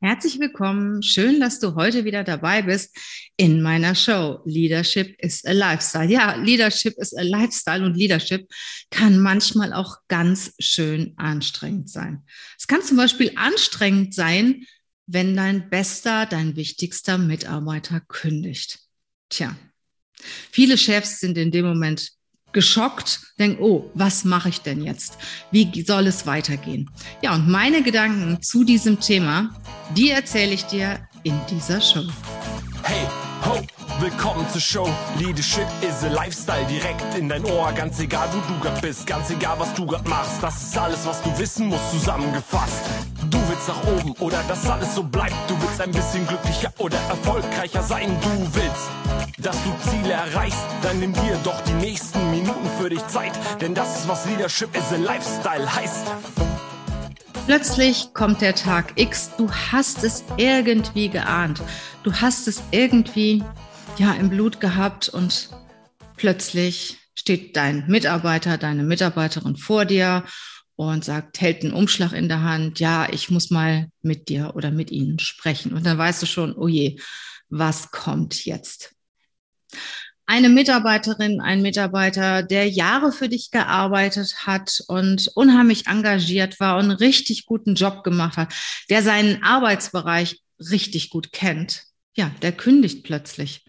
Herzlich willkommen. Schön, dass du heute wieder dabei bist in meiner Show Leadership is a Lifestyle. Ja, Leadership is a Lifestyle und Leadership kann manchmal auch ganz schön anstrengend sein. Es kann zum Beispiel anstrengend sein, wenn dein bester, dein wichtigster Mitarbeiter kündigt. Tja, viele Chefs sind in dem Moment geschockt, denken, oh, was mache ich denn jetzt? Wie soll es weitergehen? Ja, und meine Gedanken zu diesem Thema, die erzähle ich dir in dieser Show. Hey, ho, willkommen zur Show. Leadership is a Lifestyle direkt in dein Ohr. Ganz egal, wo du grad bist, ganz egal, was du grad machst. Das ist alles, was du wissen musst, zusammengefasst. Du willst nach oben oder dass alles so bleibt. Du willst ein bisschen glücklicher oder erfolgreicher sein. Du willst, dass du Ziele erreichst. Dann nimm dir doch die nächsten Minuten für dich Zeit. Denn das ist, was Leadership is a Lifestyle heißt. Plötzlich kommt der Tag X, du hast es irgendwie geahnt. Du hast es irgendwie ja im Blut gehabt und plötzlich steht dein Mitarbeiter, deine Mitarbeiterin vor dir und sagt, hält einen Umschlag in der Hand, ja, ich muss mal mit dir oder mit ihnen sprechen. Und dann weißt du schon, oh je, was kommt jetzt? Eine Mitarbeiterin, ein Mitarbeiter, der Jahre für dich gearbeitet hat und unheimlich engagiert war und einen richtig guten Job gemacht hat, der seinen Arbeitsbereich richtig gut kennt, ja, der kündigt plötzlich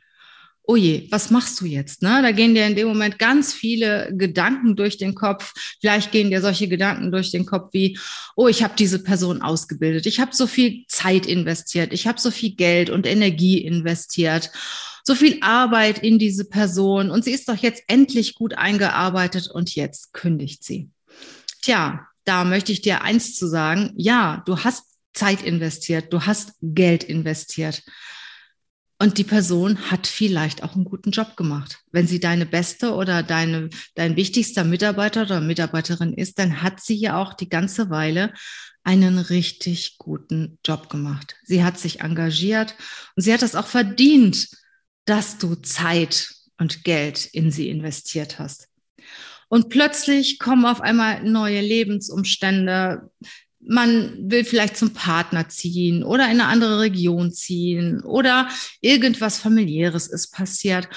oh je, was machst du jetzt? Ne? Da gehen dir in dem Moment ganz viele Gedanken durch den Kopf. Vielleicht gehen dir solche Gedanken durch den Kopf wie, oh, ich habe diese Person ausgebildet, ich habe so viel Zeit investiert, ich habe so viel Geld und Energie investiert, so viel Arbeit in diese Person und sie ist doch jetzt endlich gut eingearbeitet und jetzt kündigt sie. Tja, da möchte ich dir eins zu sagen. Ja, du hast Zeit investiert, du hast Geld investiert. Und die Person hat vielleicht auch einen guten Job gemacht. Wenn sie deine beste oder deine, dein wichtigster Mitarbeiter oder Mitarbeiterin ist, dann hat sie ja auch die ganze Weile einen richtig guten Job gemacht. Sie hat sich engagiert und sie hat das auch verdient, dass du Zeit und Geld in sie investiert hast. Und plötzlich kommen auf einmal neue Lebensumstände, man will vielleicht zum Partner ziehen oder in eine andere Region ziehen oder irgendwas familiäres ist passiert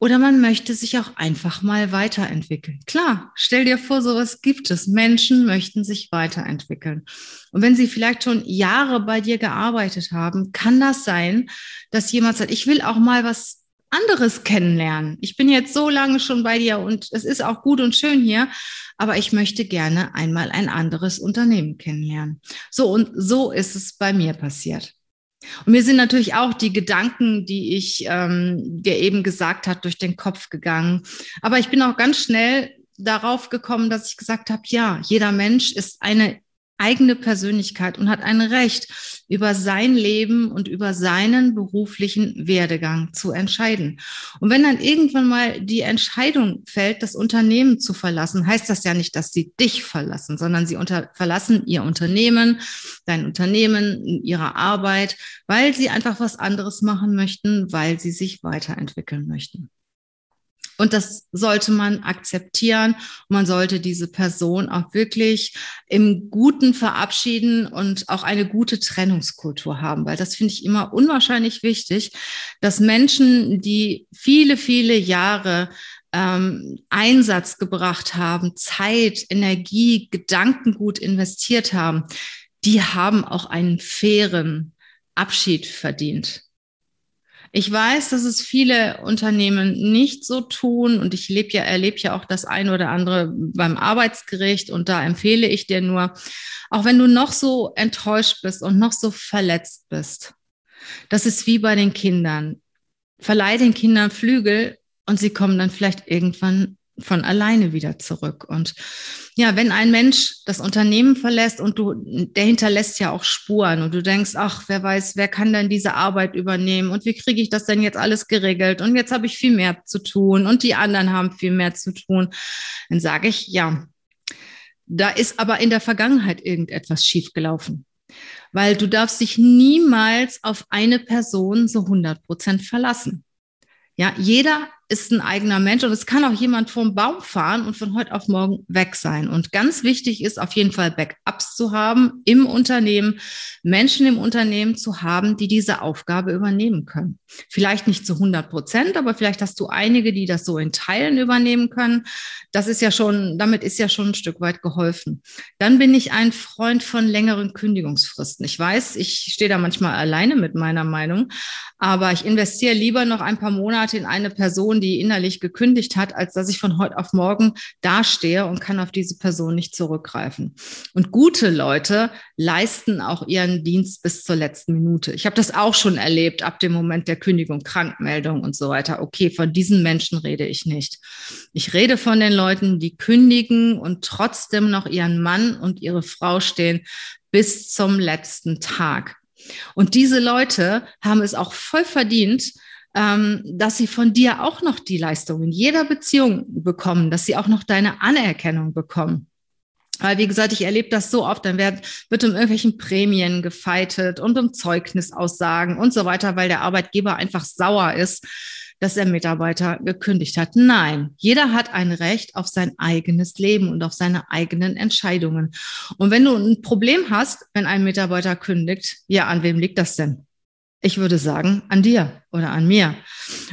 oder man möchte sich auch einfach mal weiterentwickeln. Klar, stell dir vor, sowas gibt es. Menschen möchten sich weiterentwickeln. Und wenn sie vielleicht schon Jahre bei dir gearbeitet haben, kann das sein, dass jemand sagt, ich will auch mal was anderes kennenlernen. Ich bin jetzt so lange schon bei dir und es ist auch gut und schön hier, aber ich möchte gerne einmal ein anderes Unternehmen kennenlernen. So und so ist es bei mir passiert. Und mir sind natürlich auch die Gedanken, die ich ähm, dir eben gesagt hat, durch den Kopf gegangen. Aber ich bin auch ganz schnell darauf gekommen, dass ich gesagt habe, ja, jeder Mensch ist eine eigene Persönlichkeit und hat ein Recht, über sein Leben und über seinen beruflichen Werdegang zu entscheiden. Und wenn dann irgendwann mal die Entscheidung fällt, das Unternehmen zu verlassen, heißt das ja nicht, dass sie dich verlassen, sondern sie unter, verlassen ihr Unternehmen, dein Unternehmen, ihre Arbeit, weil sie einfach was anderes machen möchten, weil sie sich weiterentwickeln möchten. Und das sollte man akzeptieren. man sollte diese Person auch wirklich im Guten verabschieden und auch eine gute Trennungskultur haben, weil das finde ich immer unwahrscheinlich wichtig, dass Menschen, die viele, viele Jahre ähm, Einsatz gebracht haben, Zeit, Energie, Gedankengut investiert haben, die haben auch einen fairen Abschied verdient. Ich weiß, dass es viele Unternehmen nicht so tun und ich lebe ja, erlebe ja auch das eine oder andere beim Arbeitsgericht und da empfehle ich dir nur, auch wenn du noch so enttäuscht bist und noch so verletzt bist, das ist wie bei den Kindern. Verleih den Kindern Flügel und sie kommen dann vielleicht irgendwann von alleine wieder zurück. Und ja, wenn ein Mensch das Unternehmen verlässt und du, der hinterlässt ja auch Spuren und du denkst, ach, wer weiß, wer kann denn diese Arbeit übernehmen und wie kriege ich das denn jetzt alles geregelt? Und jetzt habe ich viel mehr zu tun und die anderen haben viel mehr zu tun. Dann sage ich, ja, da ist aber in der Vergangenheit irgendetwas schiefgelaufen. Weil du darfst dich niemals auf eine Person so 100 Prozent verlassen. Ja, jeder ist ein eigener Mensch und es kann auch jemand vom Baum fahren und von heute auf morgen weg sein. Und ganz wichtig ist auf jeden Fall Backups zu haben im Unternehmen, Menschen im Unternehmen zu haben, die diese Aufgabe übernehmen können. Vielleicht nicht zu 100 Prozent, aber vielleicht hast du einige, die das so in Teilen übernehmen können. Das ist ja schon, damit ist ja schon ein Stück weit geholfen. Dann bin ich ein Freund von längeren Kündigungsfristen. Ich weiß, ich stehe da manchmal alleine mit meiner Meinung, aber ich investiere lieber noch ein paar Monate in eine Person, die innerlich gekündigt hat, als dass ich von heute auf morgen dastehe und kann auf diese Person nicht zurückgreifen. Und gute Leute leisten auch ihren Dienst bis zur letzten Minute. Ich habe das auch schon erlebt ab dem Moment der Kündigung, Krankmeldung und so weiter. Okay, von diesen Menschen rede ich nicht. Ich rede von den Leuten, die kündigen und trotzdem noch ihren Mann und ihre Frau stehen bis zum letzten Tag. Und diese Leute haben es auch voll verdient, ähm, dass sie von dir auch noch die Leistung in jeder Beziehung bekommen, dass sie auch noch deine Anerkennung bekommen. Weil, wie gesagt, ich erlebe das so oft, dann wird, wird um irgendwelchen Prämien gefeitet und um Zeugnisaussagen und so weiter, weil der Arbeitgeber einfach sauer ist, dass der Mitarbeiter gekündigt hat. Nein, jeder hat ein Recht auf sein eigenes Leben und auf seine eigenen Entscheidungen. Und wenn du ein Problem hast, wenn ein Mitarbeiter kündigt, ja, an wem liegt das denn? Ich würde sagen, an dir oder an mir.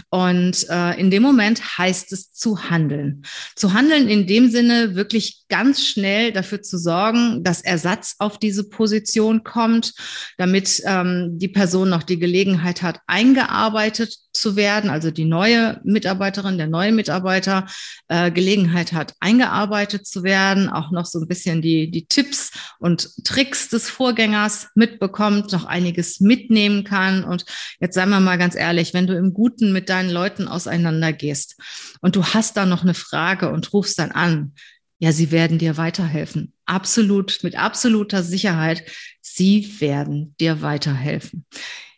Und äh, in dem Moment heißt es zu handeln. Zu handeln in dem Sinne, wirklich ganz schnell dafür zu sorgen, dass Ersatz auf diese Position kommt, damit ähm, die Person noch die Gelegenheit hat, eingearbeitet zu werden, also die neue Mitarbeiterin, der neue Mitarbeiter äh, Gelegenheit hat, eingearbeitet zu werden, auch noch so ein bisschen die, die Tipps und Tricks des Vorgängers mitbekommt, noch einiges mitnehmen kann. Und jetzt seien wir mal ganz ehrlich, ehrlich, wenn du im Guten mit deinen Leuten auseinandergehst und du hast da noch eine Frage und rufst dann an, ja, sie werden dir weiterhelfen. Absolut, mit absoluter Sicherheit. Sie werden dir weiterhelfen.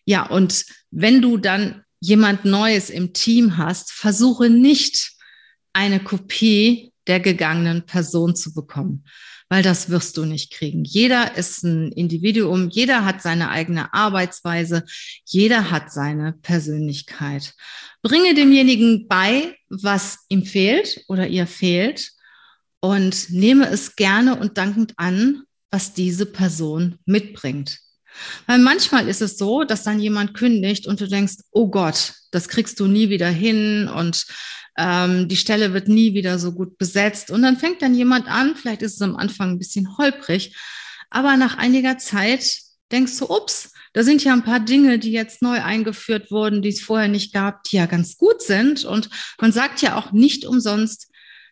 Ja, und wenn du dann jemand Neues im Team hast, versuche nicht eine Kopie der gegangenen Person zu bekommen, weil das wirst du nicht kriegen. Jeder ist ein Individuum, jeder hat seine eigene Arbeitsweise, jeder hat seine Persönlichkeit. Bringe demjenigen bei, was ihm fehlt oder ihr fehlt und nehme es gerne und dankend an, was diese Person mitbringt. Weil manchmal ist es so, dass dann jemand kündigt und du denkst, oh Gott, das kriegst du nie wieder hin und ähm, die Stelle wird nie wieder so gut besetzt. Und dann fängt dann jemand an, vielleicht ist es am Anfang ein bisschen holprig, aber nach einiger Zeit denkst du, ups, da sind ja ein paar Dinge, die jetzt neu eingeführt wurden, die es vorher nicht gab, die ja ganz gut sind. Und man sagt ja auch nicht umsonst,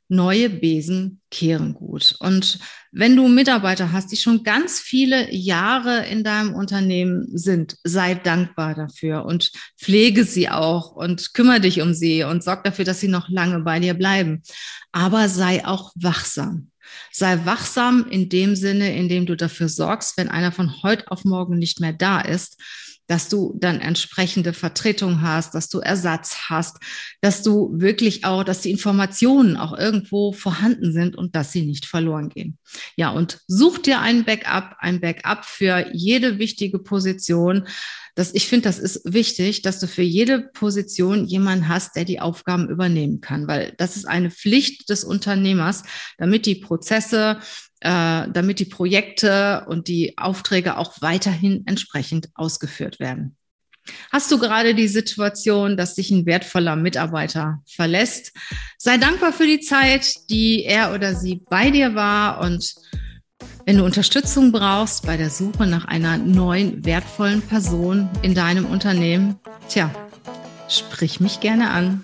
neue Besen kehren gut. Und wenn du Mitarbeiter hast, die schon ganz viele Jahre in deinem Unternehmen sind, sei dankbar dafür und pflege sie auch und kümmere dich um sie und sorg dafür, dass sie noch lange bei dir bleiben. Aber sei auch wachsam. Sei wachsam in dem Sinne, in dem du dafür sorgst, wenn einer von heute auf morgen nicht mehr da ist, dass du dann entsprechende Vertretung hast, dass du Ersatz hast, dass du wirklich auch, dass die Informationen auch irgendwo vorhanden sind und dass sie nicht verloren gehen. Ja, und such dir ein Backup, ein Backup für jede wichtige Position. Das, ich finde, das ist wichtig, dass du für jede Position jemanden hast, der die Aufgaben übernehmen kann, weil das ist eine Pflicht des Unternehmers, damit die Prozesse äh, damit die Projekte und die Aufträge auch weiterhin entsprechend ausgeführt werden. Hast du gerade die Situation, dass sich ein wertvoller Mitarbeiter verlässt? Sei dankbar für die Zeit, die er oder sie bei dir war und wenn du Unterstützung brauchst bei der Suche nach einer neuen wertvollen Person in deinem Unternehmen, tja, sprich mich gerne an.